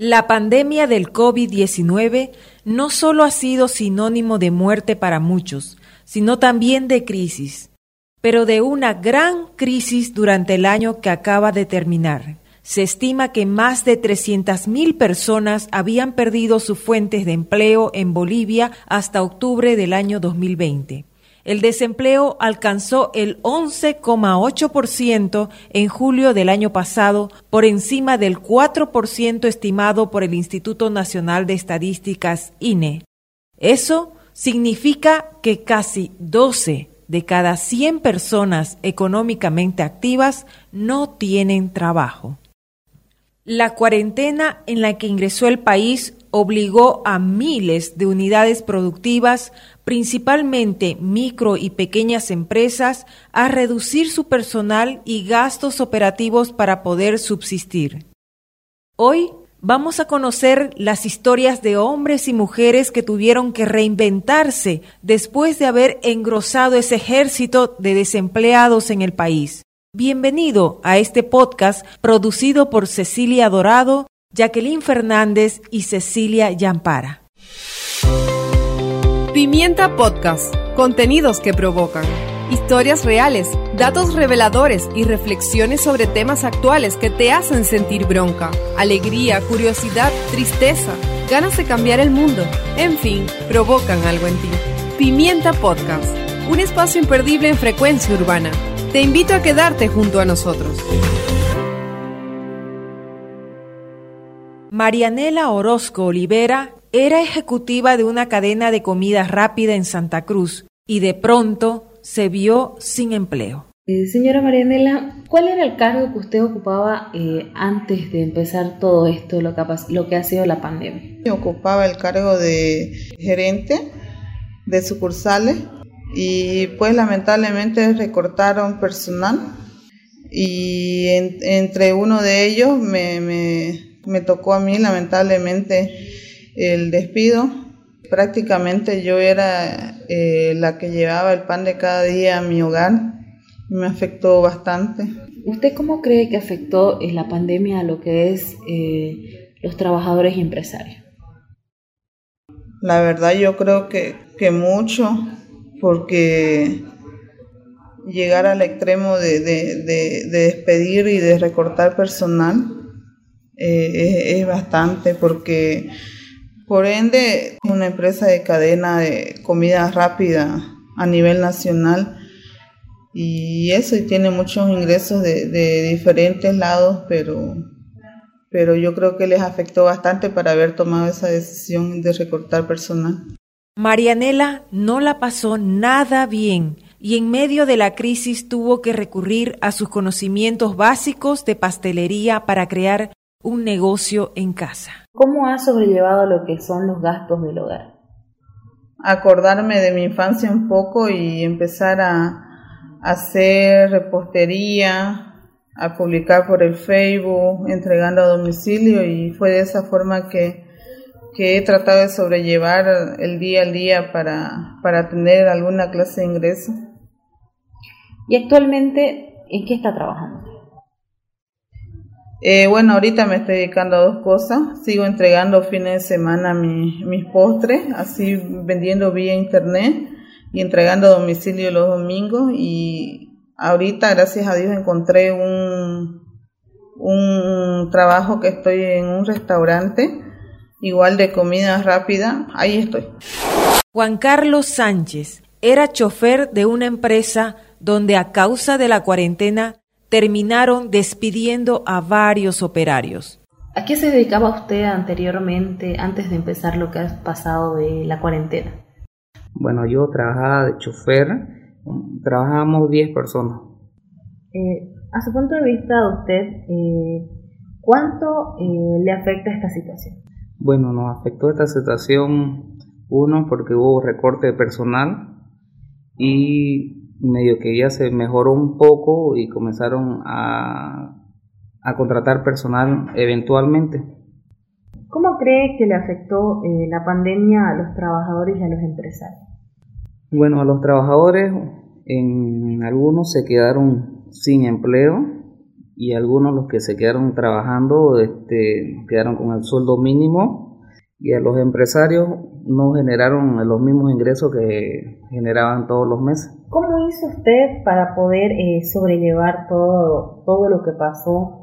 La pandemia del COVID-19 no solo ha sido sinónimo de muerte para muchos, sino también de crisis, pero de una gran crisis durante el año que acaba de terminar. Se estima que más de 300.000 personas habían perdido sus fuentes de empleo en Bolivia hasta octubre del año 2020. El desempleo alcanzó el 11,8% en julio del año pasado, por encima del 4% estimado por el Instituto Nacional de Estadísticas INE. Eso significa que casi 12 de cada 100 personas económicamente activas no tienen trabajo. La cuarentena en la que ingresó el país obligó a miles de unidades productivas, principalmente micro y pequeñas empresas, a reducir su personal y gastos operativos para poder subsistir. Hoy vamos a conocer las historias de hombres y mujeres que tuvieron que reinventarse después de haber engrosado ese ejército de desempleados en el país. Bienvenido a este podcast producido por Cecilia Dorado, Jacqueline Fernández y Cecilia Yampara. Pimienta Podcast, contenidos que provocan. Historias reales, datos reveladores y reflexiones sobre temas actuales que te hacen sentir bronca, alegría, curiosidad, tristeza, ganas de cambiar el mundo, en fin, provocan algo en ti. Pimienta Podcast, un espacio imperdible en frecuencia urbana te invito a quedarte junto a nosotros. Marianela Orozco Olivera era ejecutiva de una cadena de comida rápida en Santa Cruz y de pronto se vio sin empleo. Eh, señora Marianela, ¿cuál era el cargo que usted ocupaba eh, antes de empezar todo esto, lo que, ha, lo que ha sido la pandemia? Yo ocupaba el cargo de gerente de sucursales y pues lamentablemente recortaron personal y entre uno de ellos me, me, tocó a mí lamentablemente el despido. Prácticamente yo era eh, la que llevaba el pan de cada día a mi hogar y me afectó bastante. ¿Usted cómo cree que afectó en la pandemia a lo que es eh, los trabajadores y empresarios? La verdad yo creo que, que mucho, porque llegar al extremo de, despedir y de recortar personal eh, es, bastante porque por ende una empresa de cadena de comida rápida a nivel nacional y eso tiene muchos ingresos de, diferentes lados pero pero yo creo que les afectó bastante para haber tomado esa decisión de recortar personal. Marianela no la pasó nada bien y en medio de la crisis tuvo que recurrir a sus conocimientos básicos de pastelería para crear un negocio en casa. ¿Cómo ha sobrellevado lo que son los gastos del hogar? Acordarme de mi infancia un poco y empezar a hacer repostería, a publicar por el Facebook, entregando a domicilio y fue de esa forma que que he tratado de sobrellevar el día al día para, para tener alguna clase de ingreso. ¿Y actualmente en qué está trabajando? Eh, bueno, ahorita me estoy dedicando a dos cosas. Sigo entregando fines de semana mis postres, así vendiendo vía internet y entregando a domicilio los domingos. Y ahorita, gracias a Dios, encontré un, un trabajo que estoy en un restaurante igual de comida rápida, ahí estoy. Juan Carlos Sánchez era chofer de una empresa donde a causa de la cuarentena terminaron despidiendo a varios operarios. ¿A qué se dedicaba usted anteriormente, antes de empezar lo que ha pasado de la cuarentena? Bueno, yo trabajaba de chofer, trabajábamos 10 personas. Eh, a su punto de vista, usted, eh, ¿cuánto eh, le afecta esta situación? Bueno, nos afectó esta situación, uno, porque hubo recorte de personal y medio que ya se mejoró un poco y comenzaron a, a contratar personal eventualmente. ¿Cómo cree que le afectó eh, la pandemia a los trabajadores y a los empresarios? Bueno, a los trabajadores, en algunos se quedaron sin empleo y algunos los que se quedaron trabajando este, quedaron con el sueldo mínimo y a los empresarios no generaron los mismos ingresos que generaban todos los meses. ¿Cómo hizo usted para poder eh, sobrellevar todo, todo lo que pasó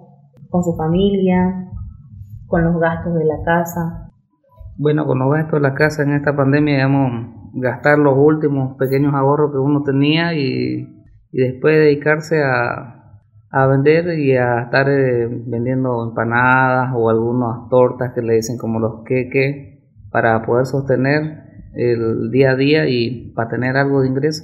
con su familia, con los gastos de la casa? Bueno, con los gastos de la casa en esta pandemia, digamos, gastar los últimos pequeños ahorros que uno tenía y, y después dedicarse a, a vender y a estar eh, vendiendo empanadas o algunas tortas que le dicen como los queques para poder sostener el día a día y para tener algo de ingreso.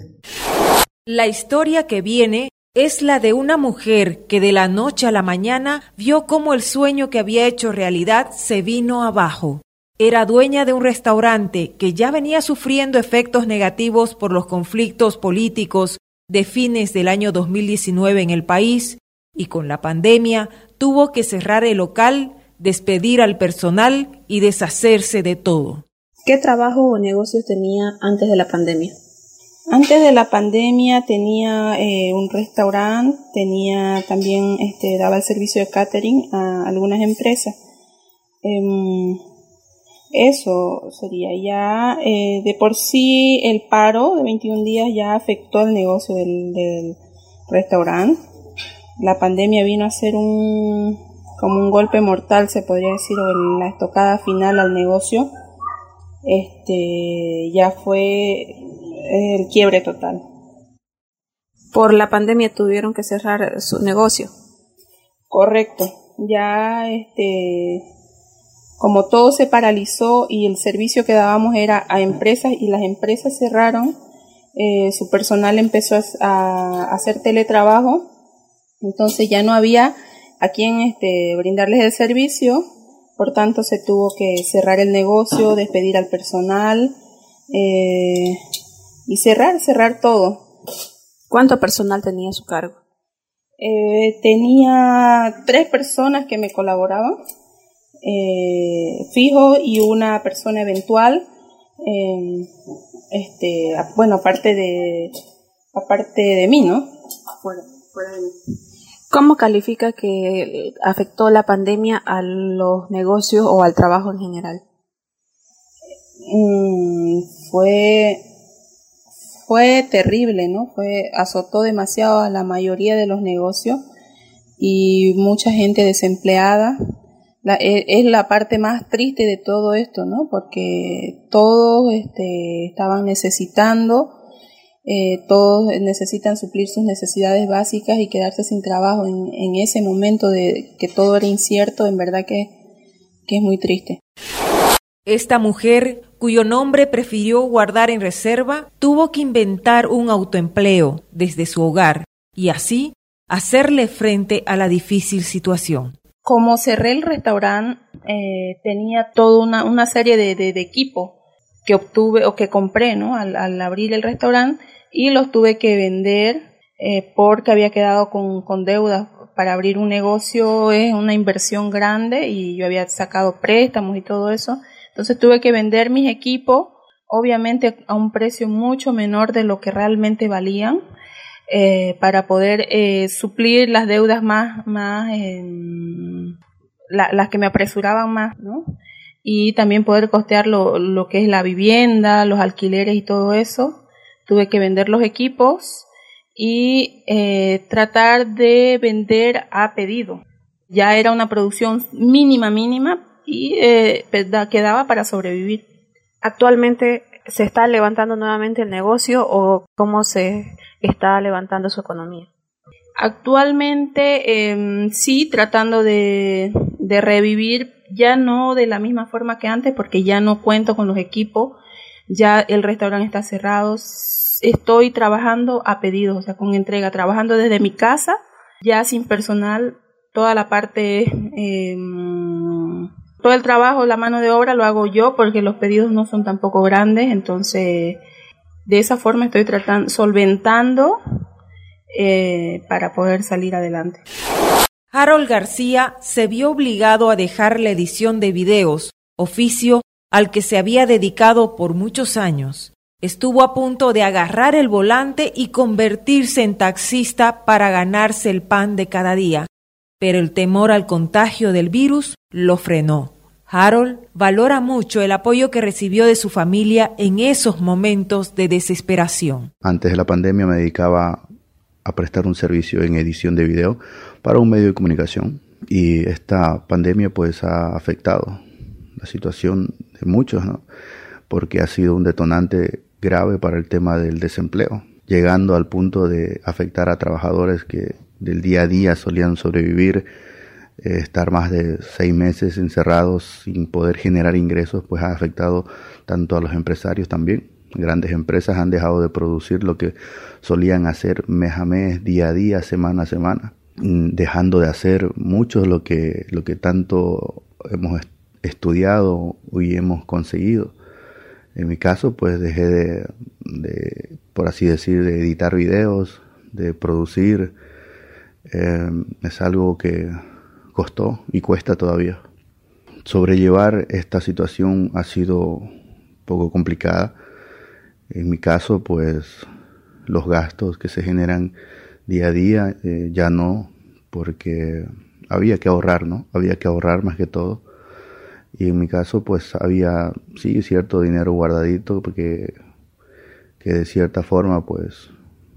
La historia que viene es la de una mujer que de la noche a la mañana vio cómo el sueño que había hecho realidad se vino abajo. Era dueña de un restaurante que ya venía sufriendo efectos negativos por los conflictos políticos de fines del año 2019 en el país y con la pandemia tuvo que cerrar el local, despedir al personal y deshacerse de todo. ¿Qué trabajo o negocios tenía antes de la pandemia? Antes de la pandemia tenía eh, un restaurante, tenía también, este, daba el servicio de catering a algunas empresas. Em, eso sería ya, eh, de por sí el paro de 21 días ya afectó el negocio del, del restaurante. La pandemia vino a ser un, como un golpe mortal, se podría decir, o la estocada final al negocio. Este, ya fue el quiebre total. Por la pandemia tuvieron que cerrar su negocio. Correcto. Ya este como todo se paralizó y el servicio que dábamos era a empresas y las empresas cerraron, eh, su personal empezó a, hacer teletrabajo, entonces ya no había a quien este, brindarles el servicio, por tanto se tuvo que cerrar el negocio, despedir al personal eh, y cerrar, cerrar todo. ¿Cuánto personal tenía a su cargo? Eh, tenía tres personas que me colaboraban eh, fijo y una persona eventual. Eh, este, bueno, aparte de, aparte de mí, ¿no? ¿Cómo califica que afectó la pandemia a los negocios o al trabajo en general? Mm, fue fue terrible, ¿no? Fue azotó demasiado a la mayoría de los negocios y mucha gente desempleada, e, es la parte más triste de todo esto, ¿no? Porque todos este, estaban necesitando, eh, todos necesitan suplir sus necesidades básicas y quedarse sin trabajo en, ese momento de que todo era incierto, en verdad que, que es muy triste. Esta mujer, cuyo nombre prefirió guardar en reserva, tuvo que inventar un autoempleo desde su hogar y así hacerle frente a la difícil situación como cerré el restaurante, eh, tenía toda una, una serie de, equipos que obtuve o que compré ¿no? Al, al, abrir el restaurante y los tuve que vender eh, porque había quedado con, con deudas. Para abrir un negocio es una inversión grande y yo había sacado préstamos y todo eso. Entonces tuve que vender mis equipos, obviamente a un precio mucho menor de lo que realmente valían eh, para poder eh, suplir las deudas más, más las que me apresuraban más, ¿no? Y también poder costear lo, lo que es la vivienda, los alquileres y todo eso. Tuve que vender los equipos y eh, tratar de vender a pedido. Ya era una producción mínima, mínima y eh, quedaba para sobrevivir. Actualmente se está levantando nuevamente el negocio o cómo se está levantando su economía? Actualmente em, sí, tratando de, de revivir, ya no de la misma forma que antes, porque ya no cuento con los equipos, ya el restaurante está cerrado, estoy trabajando a pedidos, o sea, con entrega, trabajando desde mi casa, ya sin personal, toda la parte, eh, todo el trabajo, la mano de obra lo hago yo porque los pedidos no son tampoco grandes, entonces de esa forma estoy tratando, solventando eh, para poder salir adelante. Harold García se vio obligado a dejar la edición de videos, oficio al que se había dedicado por muchos años. Estuvo a punto de agarrar el volante y convertirse en taxista para ganarse el pan de cada día. Pero el temor al contagio del virus lo frenó. Harold valora mucho el apoyo que recibió de su familia en esos momentos de desesperación. Antes de la pandemia me dedicaba a prestar un servicio en edición de video para un medio de comunicación y esta pandemia pues ha afectado la situación de muchos, ¿no? porque ha sido un detonante grave para el tema del desempleo, llegando al punto de afectar a trabajadores que del día a día solían sobrevivir eh, estar más de seis meses encerrados sin poder generar ingresos, pues ha afectado tanto a los empresarios también. Grandes empresas han dejado de producir lo que solían hacer mes a mes, día a día, semana a semana, mm, dejando de hacer mucho lo que, lo que tanto hemos estudiado y hemos conseguido. En mi caso, pues dejé de, de por así decir, de editar videos, de producir. Eh, es algo que costó y cuesta todavía. Sobrellevar esta situación ha sido poco complicada. En mi caso, pues los gastos que se generan día a día eh, ya no, porque había que ahorrar, ¿no? Había que ahorrar más que todo. Y en mi caso, pues había, sí, cierto dinero guardadito, porque que de cierta forma, pues,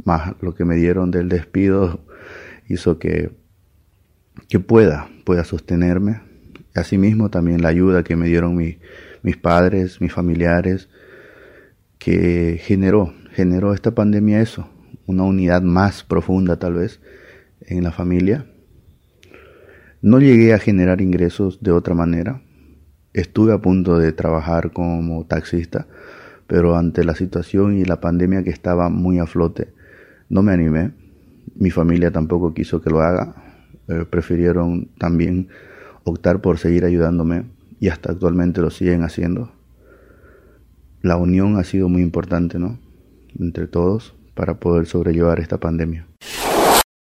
más lo que me dieron del despido hizo que que pueda, pueda sostenerme. Asimismo también la ayuda que me dieron mis padres, mis familiares, que generó, generó esta pandemia eso, una unidad más profunda tal vez en la familia. No llegué a generar ingresos de otra manera. Estuve a punto de trabajar como taxista, pero ante la situación y la pandemia que estaba muy a flote, no me animé. Mi familia tampoco quiso que lo haga eh, prefirieron también optar por seguir ayudándome y hasta actualmente lo siguen haciendo. La unión ha sido muy importante, ¿no? Entre todos para poder sobrellevar esta pandemia.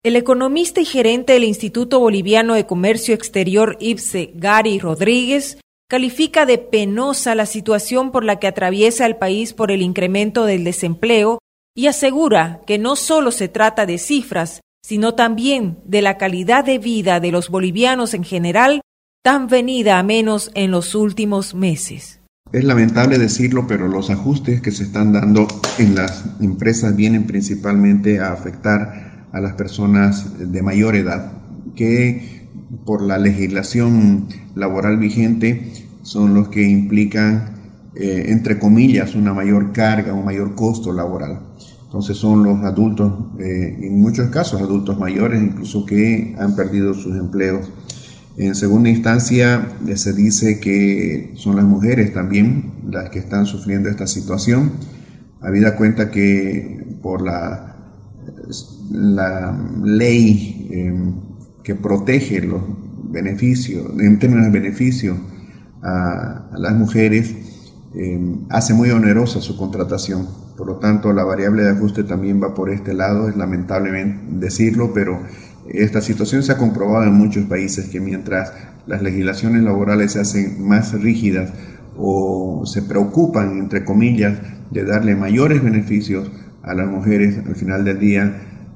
El economista y gerente del Instituto Boliviano de Comercio Exterior IPSE, Gary Rodríguez, califica de penosa la situación por la que atraviesa el país por el incremento del desempleo y asegura que no solo se trata de cifras, sino también de la calidad de vida de los bolivianos en general, tan venida a menos en los últimos meses. Es lamentable decirlo, pero los ajustes que se están dando en las empresas vienen principalmente a afectar a las personas de mayor edad, que por la legislación laboral vigente son los que implican, eh, entre comillas, una mayor carga, un mayor costo laboral. Entonces son los adultos, eh, en muchos casos adultos mayores, incluso que han perdido sus empleos. En segunda instancia, se dice que son las mujeres también las que están sufriendo esta situación, habida cuenta que por la, ley em, que protege los beneficios, en términos de beneficio a, las mujeres, em, hace muy onerosa su contratación por lo tanto, la variable de ajuste también va por este lado, es lamentable decirlo, pero esta situación se ha comprobado en muchos países que mientras las legislaciones laborales se hacen más rígidas o se preocupan, entre comillas, de darle mayores beneficios a las mujeres al final del día,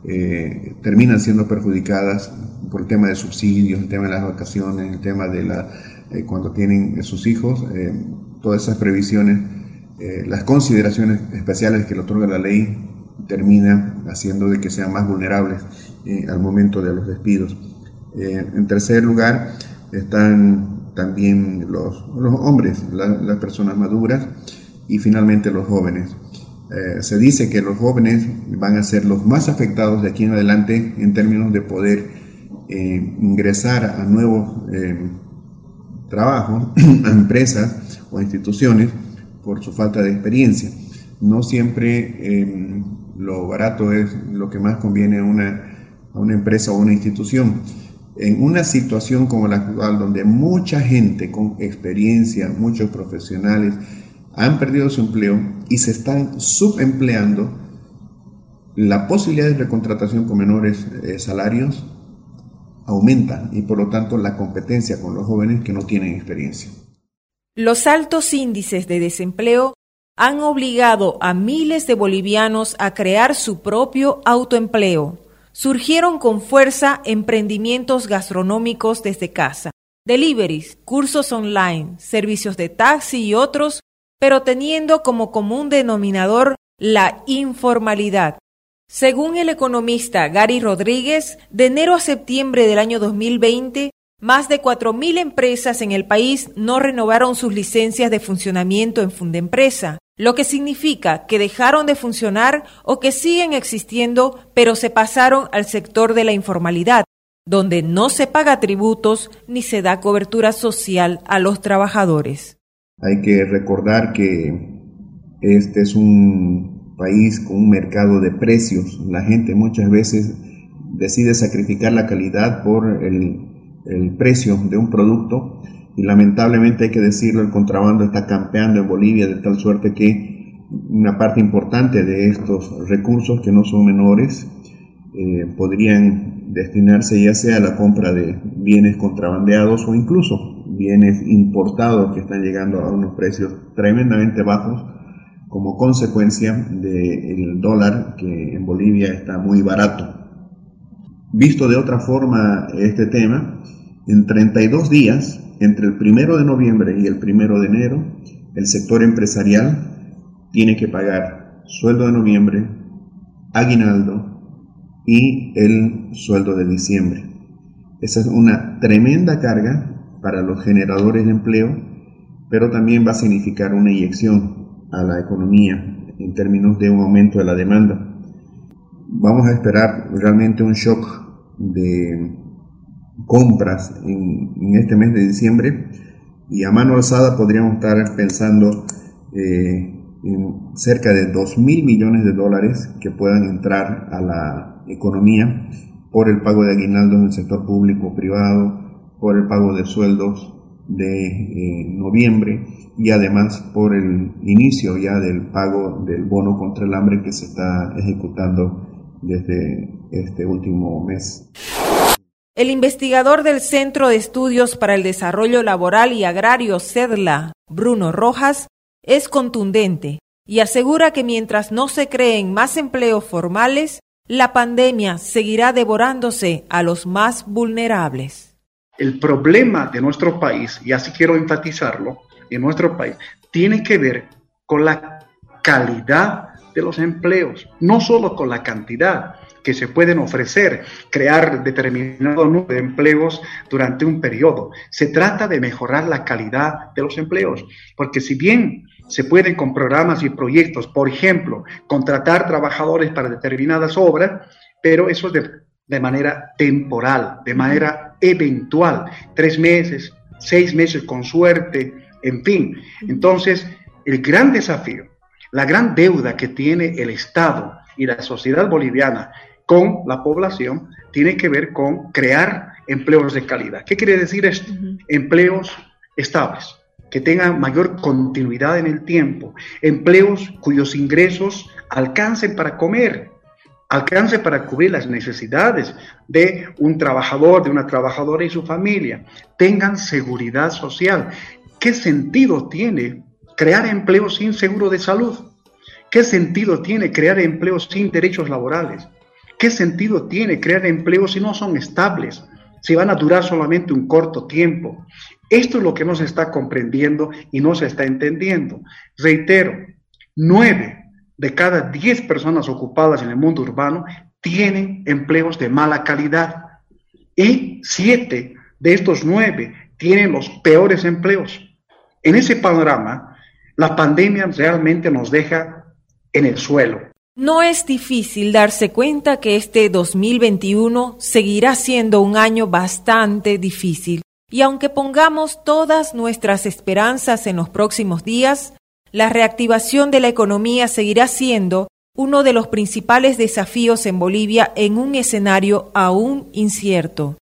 eh, terminan siendo perjudicadas por el tema de subsidios, el tema de las vacaciones, el tema de la, eh, cuando tienen sus hijos, eh, todas esas previsiones eh, las consideraciones especiales que le otorga la ley termina haciendo de que sean más vulnerables eh, al momento de los despidos. Eh, en tercer lugar están también los, hombres, las personas maduras y finalmente los jóvenes. se dice que los jóvenes van a ser los más afectados de aquí en adelante en términos de poder ingresar a nuevos trabajos, a empresas o instituciones por su falta de experiencia. No siempre em, lo barato es lo que más conviene a una, a una empresa o una institución. En una situación como la actual, donde mucha gente con experiencia, muchos profesionales, han perdido su empleo y se están subempleando, la posibilidad de recontratación con menores eh, salarios aumenta y por lo tanto la competencia con los jóvenes que no tienen experiencia. Los altos índices de desempleo han obligado a miles de bolivianos a crear su propio autoempleo. surgieron con fuerza emprendimientos gastronómicos desde casa, deliveries, cursos online, servicios de taxi y otros, pero teniendo como común denominador la informalidad. Según el economista Gary Rodríguez, de enero a septiembre del año 2020, más de 4.000 empresas en el país no renovaron sus licencias de funcionamiento en Fundempresa, lo que significa que dejaron de funcionar o que siguen existiendo, pero se pasaron al sector de la informalidad, donde no se paga tributos ni se da cobertura social a los trabajadores. Hay que recordar que este es un país con un mercado de precios. La gente muchas veces decide sacrificar la calidad por el, precio de un producto y lamentablemente hay que decirlo, el contrabando está campeando en Bolivia de tal suerte que una parte importante de estos recursos, que no son menores, eh, podrían destinarse ya sea a la compra de bienes contrabandeados o incluso bienes importados que están llegando a unos precios tremendamente bajos como consecuencia del dólar que en Bolivia está muy barato. Visto de otra forma este tema, en 32 días, entre el 1 de noviembre y el 1 de enero, el sector empresarial tiene que pagar sueldo de noviembre, aguinaldo y el sueldo de diciembre. Esa es una tremenda carga para los generadores de empleo, pero también va a significar una inyección a la economía en términos de un aumento de la demanda. Vamos a esperar realmente un shock de compras en, este mes de diciembre. Y a mano alzada podríamos estar pensando eh, en cerca de 2 mil millones de dólares que puedan entrar a la economía por el pago de aguinaldos en el sector público privado, por el pago de sueldos de eh, noviembre y además por el inicio ya del pago del bono contra el hambre que se está ejecutando desde este último mes. El investigador del Centro de Estudios para el Desarrollo Laboral y Agrario CEDLA, Bruno Rojas, es contundente y asegura que mientras no se creen más empleos formales, la pandemia seguirá devorándose a los más vulnerables. El problema de nuestro país, y así quiero enfatizarlo, en nuestro país, tiene que ver con la calidad de los empleos, no solo con la cantidad que se pueden ofrecer, crear determinado número de empleos durante un periodo. Se trata de mejorar la calidad de los empleos, porque si bien se pueden con programas y proyectos, por ejemplo, contratar trabajadores para determinadas obras, pero eso es de, de manera temporal, de manera eventual, tres meses, seis meses con suerte, en fin. Entonces, el gran desafío, la gran deuda que tiene el Estado y la sociedad boliviana con la población tiene que ver con crear empleos de calidad. ¿Qué quiere decir esto? Empleos estables, que tengan mayor continuidad en el tiempo, empleos cuyos ingresos alcancen para comer, alcance para cubrir las necesidades de un trabajador, de una trabajadora y su familia, tengan seguridad social. ¿Qué sentido tiene crear empleos sin seguro de salud? ¿Qué sentido tiene crear empleos sin derechos laborales? ¿Qué sentido tiene crear empleos si no son estables? Si van a durar solamente un corto tiempo. Esto es lo que no se está comprendiendo y no se está entendiendo. Reitero, nueve de cada 10 personas ocupadas en el mundo urbano tienen empleos de mala calidad y 7 de estos 9 tienen los peores empleos. En ese panorama, la pandemia realmente nos deja en el suelo. No es difícil darse cuenta que este 2021 seguirá siendo un año bastante difícil. Y aunque pongamos todas nuestras esperanzas en los próximos días, la reactivación de la economía seguirá siendo uno de los principales desafíos en Bolivia en un escenario aún incierto.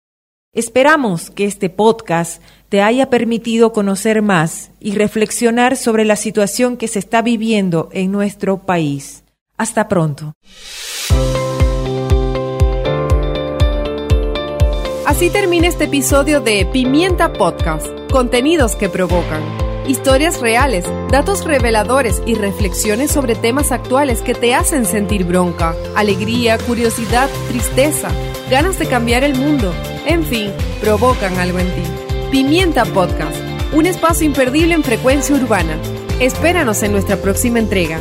Esperamos que este podcast te haya permitido conocer más y reflexionar sobre la situación que se está viviendo en nuestro país. Hasta pronto. Así termina este episodio de Pimienta Podcast, contenidos que provocan. Historias reales, datos reveladores y reflexiones sobre temas actuales que te hacen sentir bronca, alegría, curiosidad, tristeza, ganas de cambiar el mundo, en fin, provocan algo en ti. Pimienta Podcast, un espacio imperdible en frecuencia urbana. Espéranos en nuestra próxima entrega.